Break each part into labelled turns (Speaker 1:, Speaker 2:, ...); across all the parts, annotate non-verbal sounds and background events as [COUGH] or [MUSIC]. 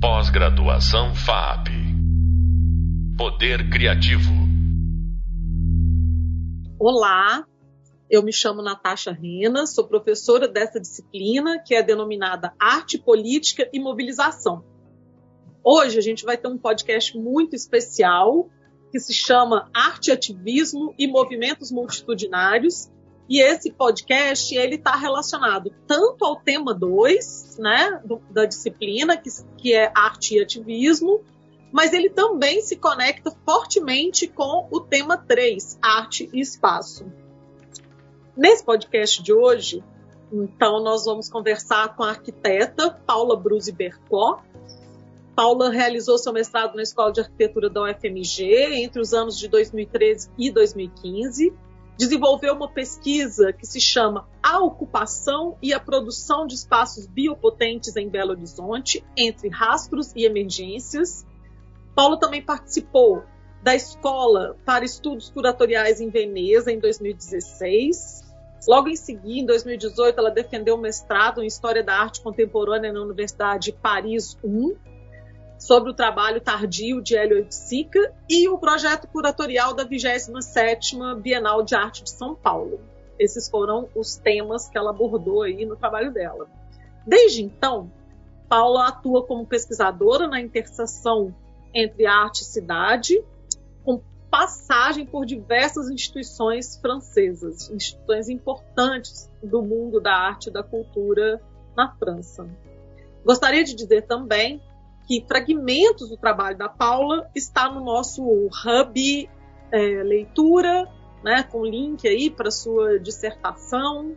Speaker 1: Pós-graduação FAP. Poder Criativo.
Speaker 2: Olá, eu me chamo Natasha Rena, sou professora dessa disciplina que é denominada Arte, Política e Mobilização. Hoje a gente vai ter um podcast muito especial que se chama Arte, Ativismo e Movimentos Multitudinários. E esse podcast ele está relacionado tanto ao tema 2, né, do, da disciplina, que, que é arte e ativismo, mas ele também se conecta fortemente com o tema 3, arte e espaço. Nesse podcast de hoje, então, nós vamos conversar com a arquiteta Paula Bruzi Bercó. Paula realizou seu mestrado na Escola de Arquitetura da UFMG entre os anos de 2013 e 2015. Desenvolveu uma pesquisa que se chama A Ocupação e a Produção de Espaços Biopotentes em Belo Horizonte, entre rastros e emergências. Paula também participou da Escola para Estudos Curatoriais em Veneza em 2016 Logo em seguida, em 2018, ela defendeu um mestrado em História da Arte Contemporânea na Universidade Paris I, sobre o trabalho tardio de Hélio Oiticica e o projeto curatorial da 27ª Bienal de Arte de São Paulo. Esses foram os temas que ela abordou aí no trabalho dela. Desde então, Paula atua como pesquisadora na interseção entre arte e cidade, com passagem por diversas instituições francesas, instituições importantes do mundo da arte e da cultura na França. Gostaria de dizer também que fragmentos do trabalho da Paula está no nosso hub é, leitura, né, com link aí para sua dissertação,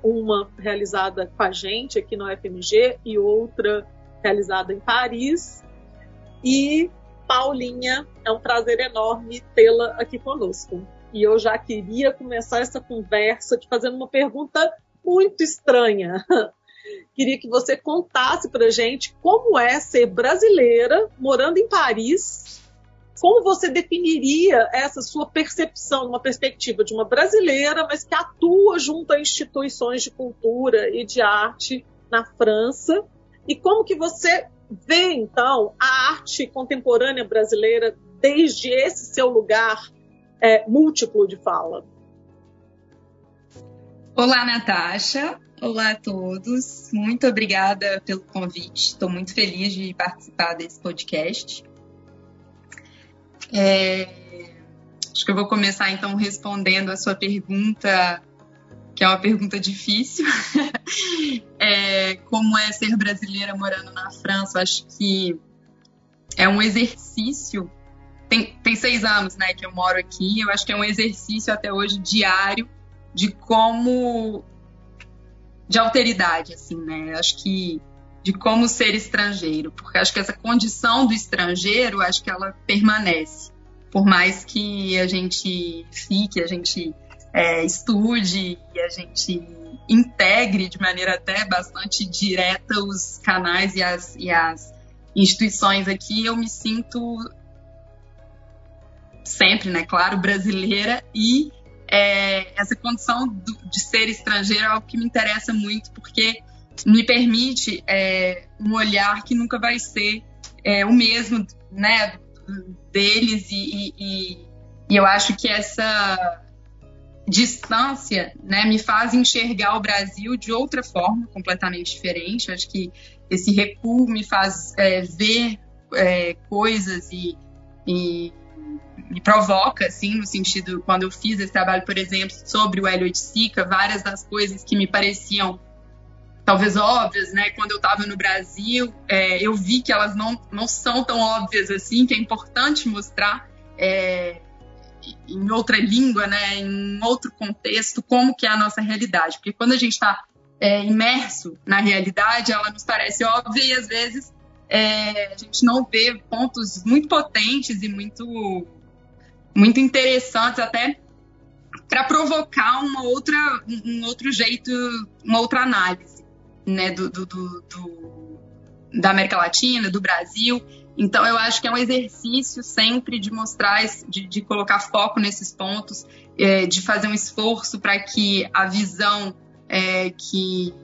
Speaker 2: uma realizada com a gente aqui no FMG e outra realizada em Paris. E Paulinha, é um prazer enorme tê-la aqui conosco. E eu já queria começar essa conversa te fazendo uma pergunta muito estranha. Queria que você contasse para gente como é ser brasileira morando em Paris. Como você definiria essa sua percepção, uma perspectiva de uma brasileira, mas que atua junto a instituições de cultura e de arte na França? E como que você vê então a arte contemporânea brasileira desde esse seu lugar é, múltiplo de fala?
Speaker 3: Olá, Natasha. Olá a todos. Muito obrigada pelo convite. Estou muito feliz de participar desse podcast. É... Acho que eu vou começar então respondendo a sua pergunta que é uma pergunta difícil. [LAUGHS] é, como é ser brasileira morando na França? Acho que é um exercício. Tem, tem seis anos né, que eu moro aqui. Eu acho que é um exercício até hoje diário de como. De alteridade, assim, né? Acho que de como ser estrangeiro, porque acho que essa condição do estrangeiro, acho que ela permanece, por mais que a gente fique, a gente é, estude e a gente integre de maneira até bastante direta os canais e as, e as instituições aqui, eu me sinto sempre, né, claro, brasileira e é, essa condição do, de ser estrangeiro é algo que me interessa muito porque me permite é, um olhar que nunca vai ser é, o mesmo, né, deles e, e, e eu acho que essa distância né, me faz enxergar o Brasil de outra forma, completamente diferente. acho que esse recuo me faz é, ver é, coisas e, e, me provoca, assim, no sentido, quando eu fiz esse trabalho, por exemplo, sobre o Hélio de Sica, várias das coisas que me pareciam talvez óbvias, né? Quando eu estava no Brasil, é, eu vi que elas não, não são tão óbvias assim, que é importante mostrar. É, em outra língua, né, em outro contexto, como que é a nossa realidade. Porque quando a gente está é, imerso na realidade, ela nos parece óbvia e às vezes é, a gente não vê pontos muito potentes e muito, muito interessantes até para provocar uma outra, um outro jeito, uma outra análise né, do, do, do, do da América Latina, do Brasil. Então, eu acho que é um exercício sempre de mostrar, de, de colocar foco nesses pontos, é, de fazer um esforço para que a visão é, que,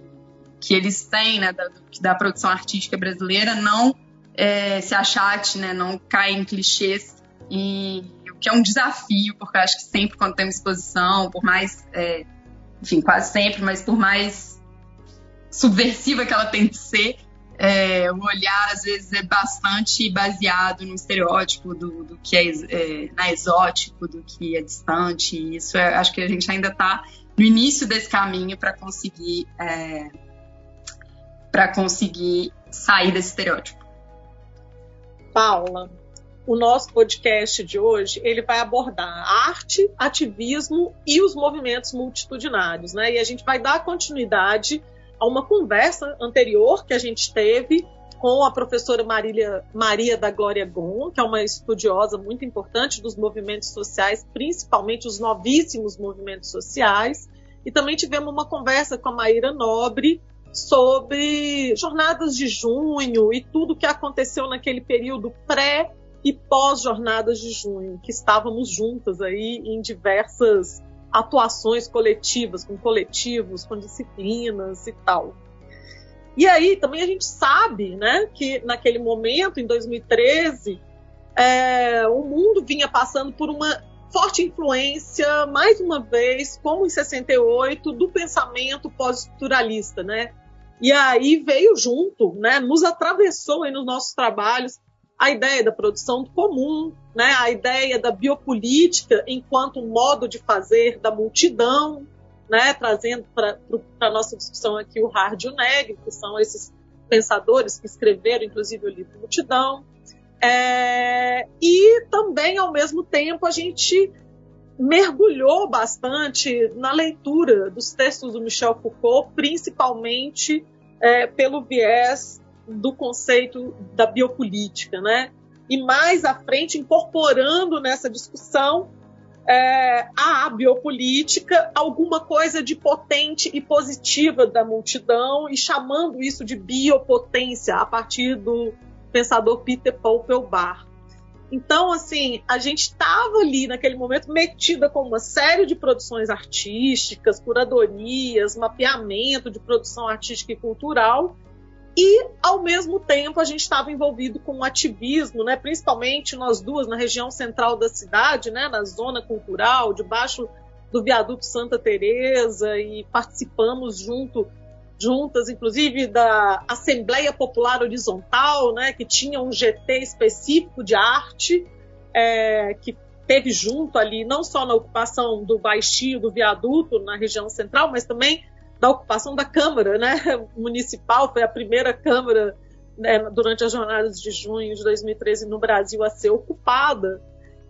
Speaker 3: que eles têm né, da, da produção artística brasileira não é, se achate, né, não cair em clichês, e que é um desafio, porque eu acho que sempre quando tem uma exposição, por mais, é, enfim, quase sempre, mas por mais subversiva que ela tem que ser, é, o olhar às vezes é bastante baseado no estereótipo do, do que é, é na exótico, do que é distante. E isso é, acho que a gente ainda está no início desse caminho para conseguir é, para conseguir sair desse estereótipo.
Speaker 2: Paula, o nosso podcast de hoje ele vai abordar arte, ativismo e os movimentos multitudinários, né? E a gente vai dar continuidade a uma conversa anterior que a gente teve com a professora Marília, Maria da Glória Gon, que é uma estudiosa muito importante dos movimentos sociais, principalmente os novíssimos movimentos sociais. E também tivemos uma conversa com a Maíra Nobre sobre jornadas de junho e tudo que aconteceu naquele período pré e pós jornadas de junho, que estávamos juntas aí em diversas atuações coletivas, com coletivos, com disciplinas e tal. E aí também a gente sabe né, que naquele momento, em 2013, é, o mundo vinha passando por uma forte influência, mais uma vez, como em 68, do pensamento pós-estruturalista, né? E aí veio junto, né, nos atravessou aí nos nossos trabalhos a ideia da produção comum, né, a ideia da biopolítica enquanto um modo de fazer da multidão, né, trazendo para a nossa discussão aqui o Hard e o Neg, que são esses pensadores que escreveram, inclusive, o livro Multidão. É, e também, ao mesmo tempo, a gente mergulhou bastante na leitura dos textos do Michel Foucault, principalmente é, pelo viés do conceito da biopolítica, né? E mais à frente, incorporando nessa discussão é, a biopolítica alguma coisa de potente e positiva da multidão e chamando isso de biopotência a partir do pensador Peter Popelbar. Então, assim, a gente estava ali naquele momento metida com uma série de produções artísticas, curadorias, mapeamento de produção artística e cultural, e, ao mesmo tempo, a gente estava envolvido com o ativismo, né? principalmente nós duas, na região central da cidade, né? na zona cultural, debaixo do viaduto Santa Teresa e participamos junto juntas, inclusive da Assembleia Popular Horizontal, né, que tinha um GT específico de arte, é, que teve junto ali, não só na ocupação do baixio do viaduto na região central, mas também da ocupação da Câmara né, [LAUGHS] Municipal, foi a primeira Câmara né, durante as jornadas de junho de 2013 no Brasil a ser ocupada.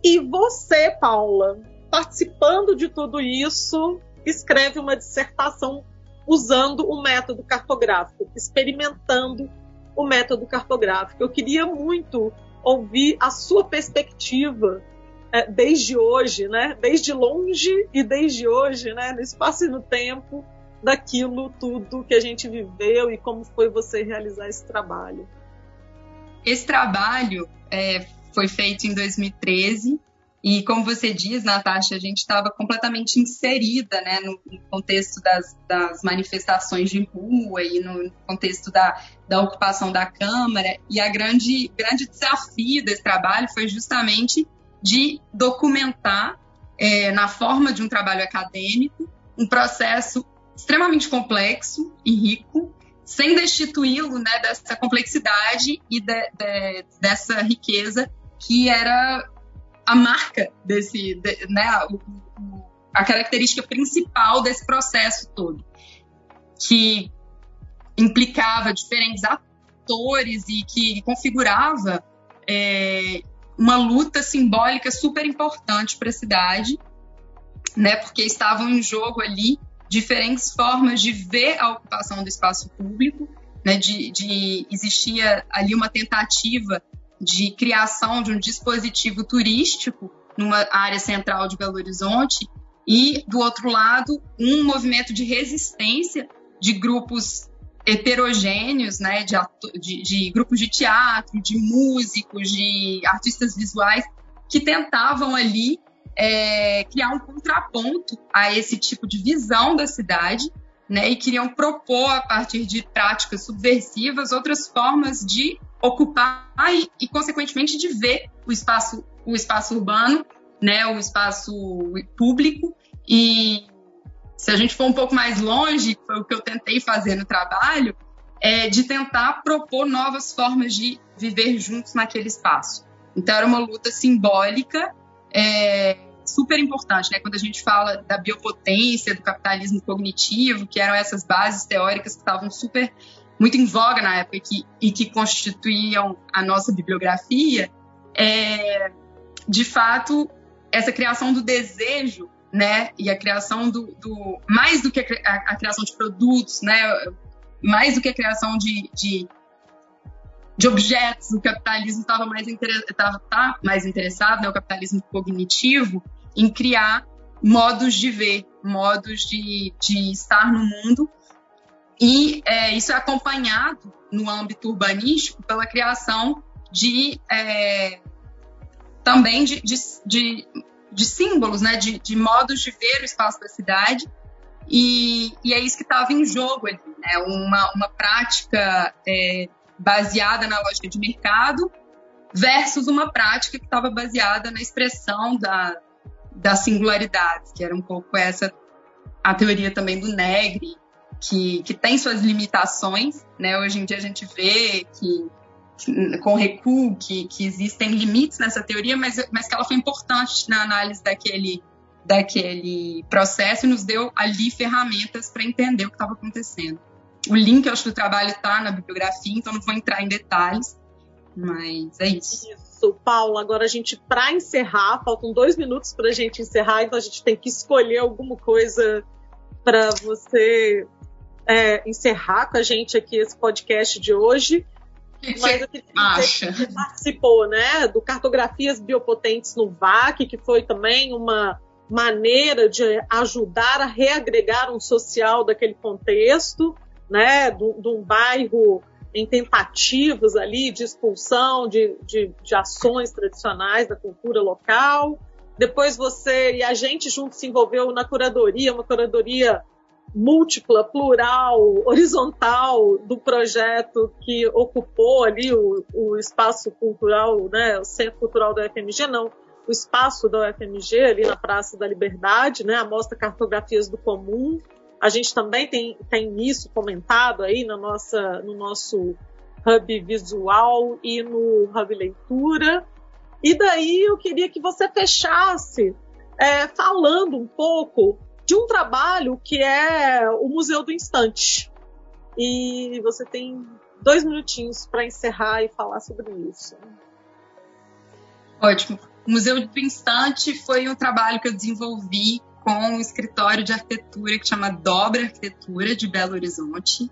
Speaker 2: E você, Paula, participando de tudo isso, escreve uma dissertação usando o método cartográfico, experimentando o método cartográfico. Eu queria muito ouvir a sua perspectiva é, desde hoje, né? Desde longe e desde hoje, né? No espaço e no tempo, daquilo tudo que a gente viveu e como foi você realizar esse trabalho?
Speaker 3: Esse trabalho é, foi feito em 2013 e, como você diz, Natasha, a gente estava completamente inserida né, no, contexto das, das, manifestações de rua e no contexto da, da ocupação da Câmara. E a grande, grande desafio desse trabalho foi justamente de documentar, é, na forma de um trabalho acadêmico, um processo extremamente complexo e rico, sem destituí-lo né, dessa complexidade e de, de, dessa riqueza que era a marca desse, de, né, a característica principal desse processo todo, que implicava diferentes atores e que configurava é, uma luta simbólica super importante para a cidade, né, porque estavam em jogo ali diferentes formas de ver a ocupação do espaço público, né, de, de existia ali uma tentativa de criação de um dispositivo turístico numa área central de Belo Horizonte e, do outro lado, um movimento de resistência de grupos heterogêneos, né, de, de, de, grupos de teatro, de músicos, de artistas visuais, que tentavam ali é, criar um contraponto a esse tipo de visão da cidade, né, e queriam propor, a partir de práticas subversivas, outras formas de ocupar e, e, consequentemente, de ver o espaço, o espaço urbano, né, o espaço público. E se a gente for um pouco mais longe, foi o que eu tentei fazer no trabalho, é de tentar propor novas formas de viver juntos naquele espaço. Então, era uma luta simbólica, é, super importante, né? Quando a gente fala da biopotência, do capitalismo cognitivo, que eram essas bases teóricas que estavam super muito em voga na época e que, e que constituíam a nossa bibliografia, é, de fato, essa criação do desejo, né, e a criação do, do mais do que a, a, a, criação de produtos, né, mais do que a criação de, de, de objetos, o capitalismo estava mais, tava, tá mais interessado, né, o capitalismo cognitivo, em criar modos de ver, modos de, de estar no mundo e é, isso é acompanhado no âmbito urbanístico pela criação de é, também de, de, de, de, símbolos, né, de, de modos de ver o espaço da cidade. E, e é isso que estava em jogo ali, né? uma, uma prática é, baseada na lógica de mercado versus uma prática que estava baseada na expressão da, da singularidade, que era um pouco essa a teoria também do Negri, que, que tem suas limitações, né? Hoje em dia a gente vê que, que com recuo que, que existem limites nessa teoria, mas, mas que ela foi importante na análise daquele daquele processo e nos deu ali ferramentas para entender o que estava acontecendo. O link, eu acho que o trabalho está na bibliografia, então não vou entrar em detalhes, mas é isso.
Speaker 2: Isso, Paulo. Agora a gente, para encerrar, faltam dois minutos para a gente encerrar, então a gente tem que escolher alguma coisa para você é, encerrar com a gente aqui esse podcast de hoje.
Speaker 3: Que Mas eu queria acha?
Speaker 2: que você participou, né, do Cartografias Biopotentes no VAC, que foi também uma maneira de ajudar a reagregar um social daquele contexto, né, de, um bairro em tentativas ali de expulsão de, de, de, ações tradicionais da cultura local. Depois você e a gente junto se envolveu na curadoria, uma curadoria múltipla, plural, horizontal do projeto que ocupou ali o, o espaço cultural, né, o centro cultural da UFMG, não, o espaço da UFMG ali na Praça da Liberdade, né, a mostra Cartografias do Comum. A gente também tem, tem isso comentado aí na nossa, no nosso hub visual e no hub leitura. E daí eu queria que você fechasse é, falando um pouco de um trabalho que é o Museu do Instante. E você tem dois minutinhos para encerrar e falar sobre isso.
Speaker 3: Ótimo. O Museu do Instante foi um trabalho que eu desenvolvi com um escritório de arquitetura que chama Dobra Arquitetura de Belo Horizonte.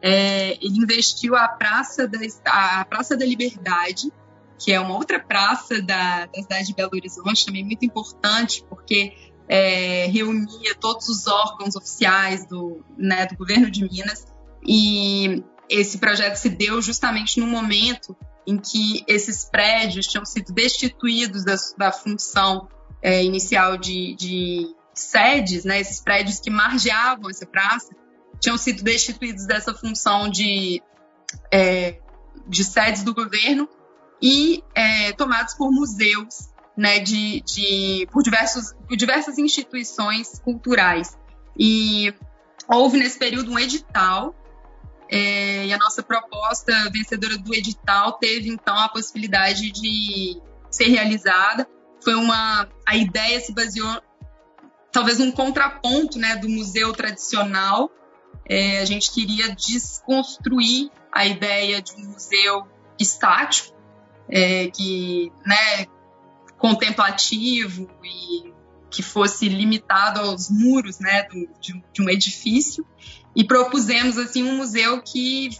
Speaker 3: É, ele investiu a Praça da, a Praça da Liberdade, que é uma outra praça da, da cidade de Belo Horizonte, também muito importante, porque é, reunia todos os órgãos oficiais do, né, do governo de Minas e esse projeto se deu justamente no momento em que esses prédios tinham sido destituídos da, da função é, inicial de, de, sedes, né, esses prédios que margeavam essa praça, tinham sido destituídos dessa função de, é, de sedes do governo e é, tomados por museus né, de, de, por, diversos, por diversas instituições culturais. E houve nesse período um edital, é, e a nossa proposta vencedora do edital teve então a possibilidade de ser realizada. Foi uma. A ideia se baseou talvez num contraponto né, do museu tradicional. É, a gente queria desconstruir a ideia de um museu estático, é, que né, contemplativo e que fosse limitado aos muros né, do, de, de, um edifício e propusemos assim um museu que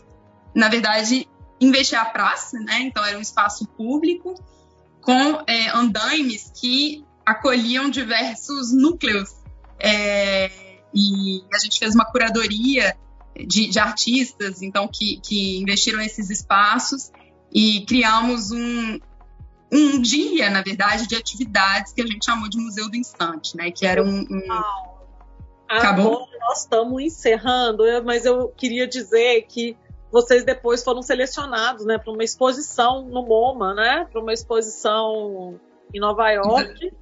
Speaker 3: na verdade investia a praça, né? Então era um espaço público com é, andaimes que acolhiam diversos núcleos é, e a gente fez uma curadoria de, de artistas então que, que investiram nesses espaços e criamos um, um dia, na verdade, de atividades que a gente chamou de Museu do Instante, né? Que era um. um...
Speaker 2: Acabou? Agora nós estamos encerrando, mas eu queria dizer que vocês depois foram selecionados, né, para uma exposição no MoMA, né, para uma exposição em Nova York.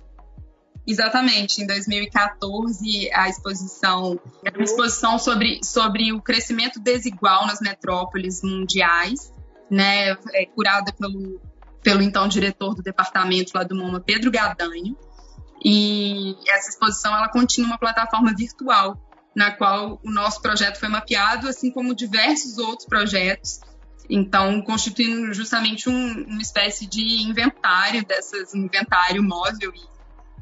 Speaker 3: Exatamente, em 2014 a exposição uma exposição sobre, sobre o crescimento desigual nas metrópoles mundiais, né, é, curada pelo, pelo então diretor do departamento lá do MoMA, Pedro Gadanho. E essa exposição ela continha uma plataforma virtual na qual o nosso projeto foi mapeado, assim como diversos outros projetos. Então, constituindo justamente um, uma espécie de inventário dessas inventário móvel e,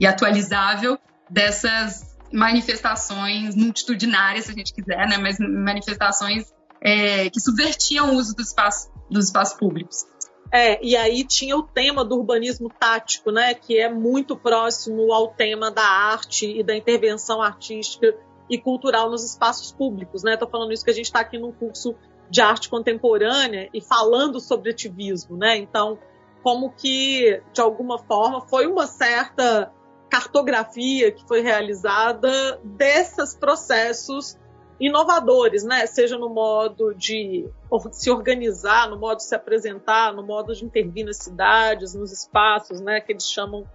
Speaker 3: e atualizável dessas manifestações multitudinárias, se a gente quiser, né? Mas manifestações é, que subvertiam o uso do espaço, dos espaços públicos.
Speaker 2: É, e aí tinha o tema do urbanismo tático, né, que é muito próximo ao tema da arte e da intervenção artística e cultural nos espaços públicos. Estou né? falando isso que a gente está aqui num curso de arte contemporânea e falando sobre ativismo. Né? Então, como que, de alguma forma, foi uma certa cartografia que foi realizada desses processos inovadores, né? Seja no modo de se organizar, no modo de se apresentar, no modo de intervir nas cidades, nos espaços, né? Que eles chamam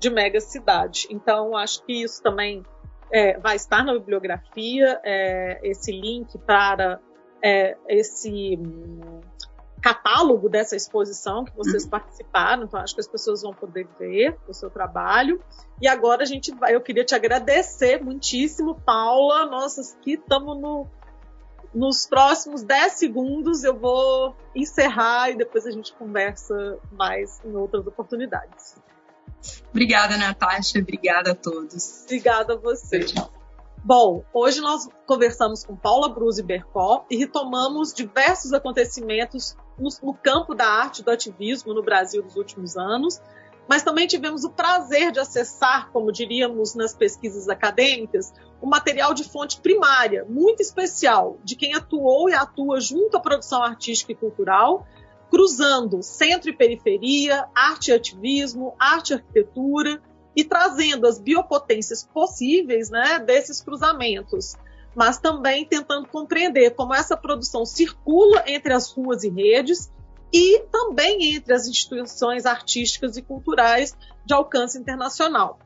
Speaker 2: de mega cidade. Então, acho que isso também é, vai estar na bibliografia é, esse link para é, esse catálogo dessa exposição que vocês uhum. participaram, então acho que as pessoas vão poder ver o seu trabalho. E agora a gente vai, eu queria te agradecer muitíssimo, Paula. Nossa, aqui estamos no, nos próximos 10 segundos eu vou encerrar e depois a gente conversa mais em outras oportunidades.
Speaker 3: Obrigada, Natasha. Obrigada a todos.
Speaker 2: Obrigada a você. Tchau. Bom, hoje nós conversamos com Paula Bruse Bercó e retomamos diversos acontecimentos no, no, campo da arte do ativismo no Brasil dos últimos anos, mas também tivemos o prazer de acessar, como diríamos nas pesquisas acadêmicas, um material de fonte primária, muito especial, de quem atuou e atua junto à produção artística e cultural, cruzando centro e periferia, arte e ativismo, arte e arquitetura, e trazendo as biopotências possíveis né, desses cruzamentos, mas também tentando compreender como essa produção circula entre as ruas e redes e também entre as instituições artísticas e culturais de alcance internacional.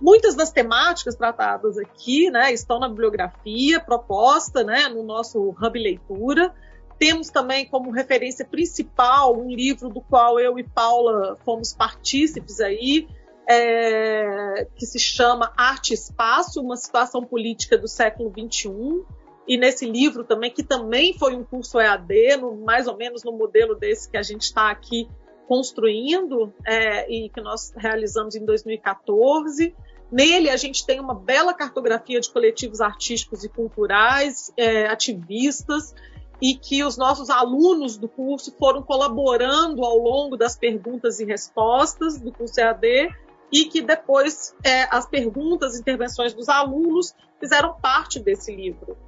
Speaker 2: Muitas das temáticas tratadas aqui né, estão na bibliografia proposta né, no nosso Hub Leitura, temos também como referência principal um livro do qual eu e Paula fomos partícipes aí, é, que se chama Arte Espaço, uma situação política do século XXI. E nesse livro também, que também foi um curso EAD, no, mais ou menos no modelo desse que a gente está aqui construindo é, e que nós realizamos em 2014. Nele, a gente tem uma bela cartografia de coletivos artísticos e culturais, é, ativistas, e que os nossos alunos do curso foram colaborando ao longo das perguntas e respostas do curso EAD e que depois é, as perguntas intervenções dos alunos fizeram parte desse livro.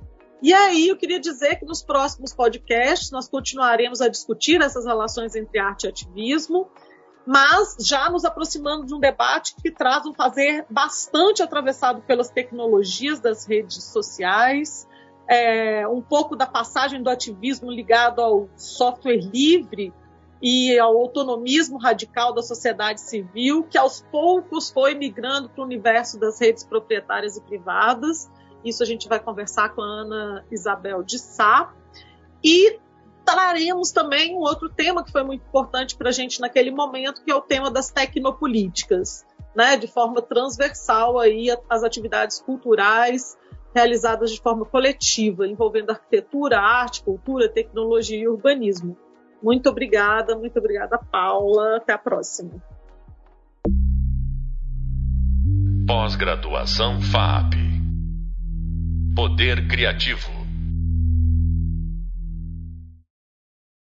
Speaker 2: E aí eu queria dizer que nos próximos podcasts nós continuaremos a discutir essas relações entre arte e ativismo, mas já nos aproximando de um debate que traz um fazer bastante atravessado pelas tecnologias das redes sociais, é, um pouco da passagem do ativismo ligado ao software livre e ao autonomismo radical da sociedade civil, que aos poucos foi migrando para o universo das redes proprietárias e privadas. Isso a gente vai conversar com a Ana Isabel de Sá. E traremos também um outro tema que foi muito importante para a gente naquele momento, que é o tema das tecnopolíticas, né, de forma transversal aí às atividades culturais realizadas de forma coletiva, envolvendo arquitetura, arte, cultura, tecnologia e urbanismo. Muito obrigada, muito obrigada, Paula. Até a próxima.
Speaker 1: Pós-graduação FAP. Poder Criativo.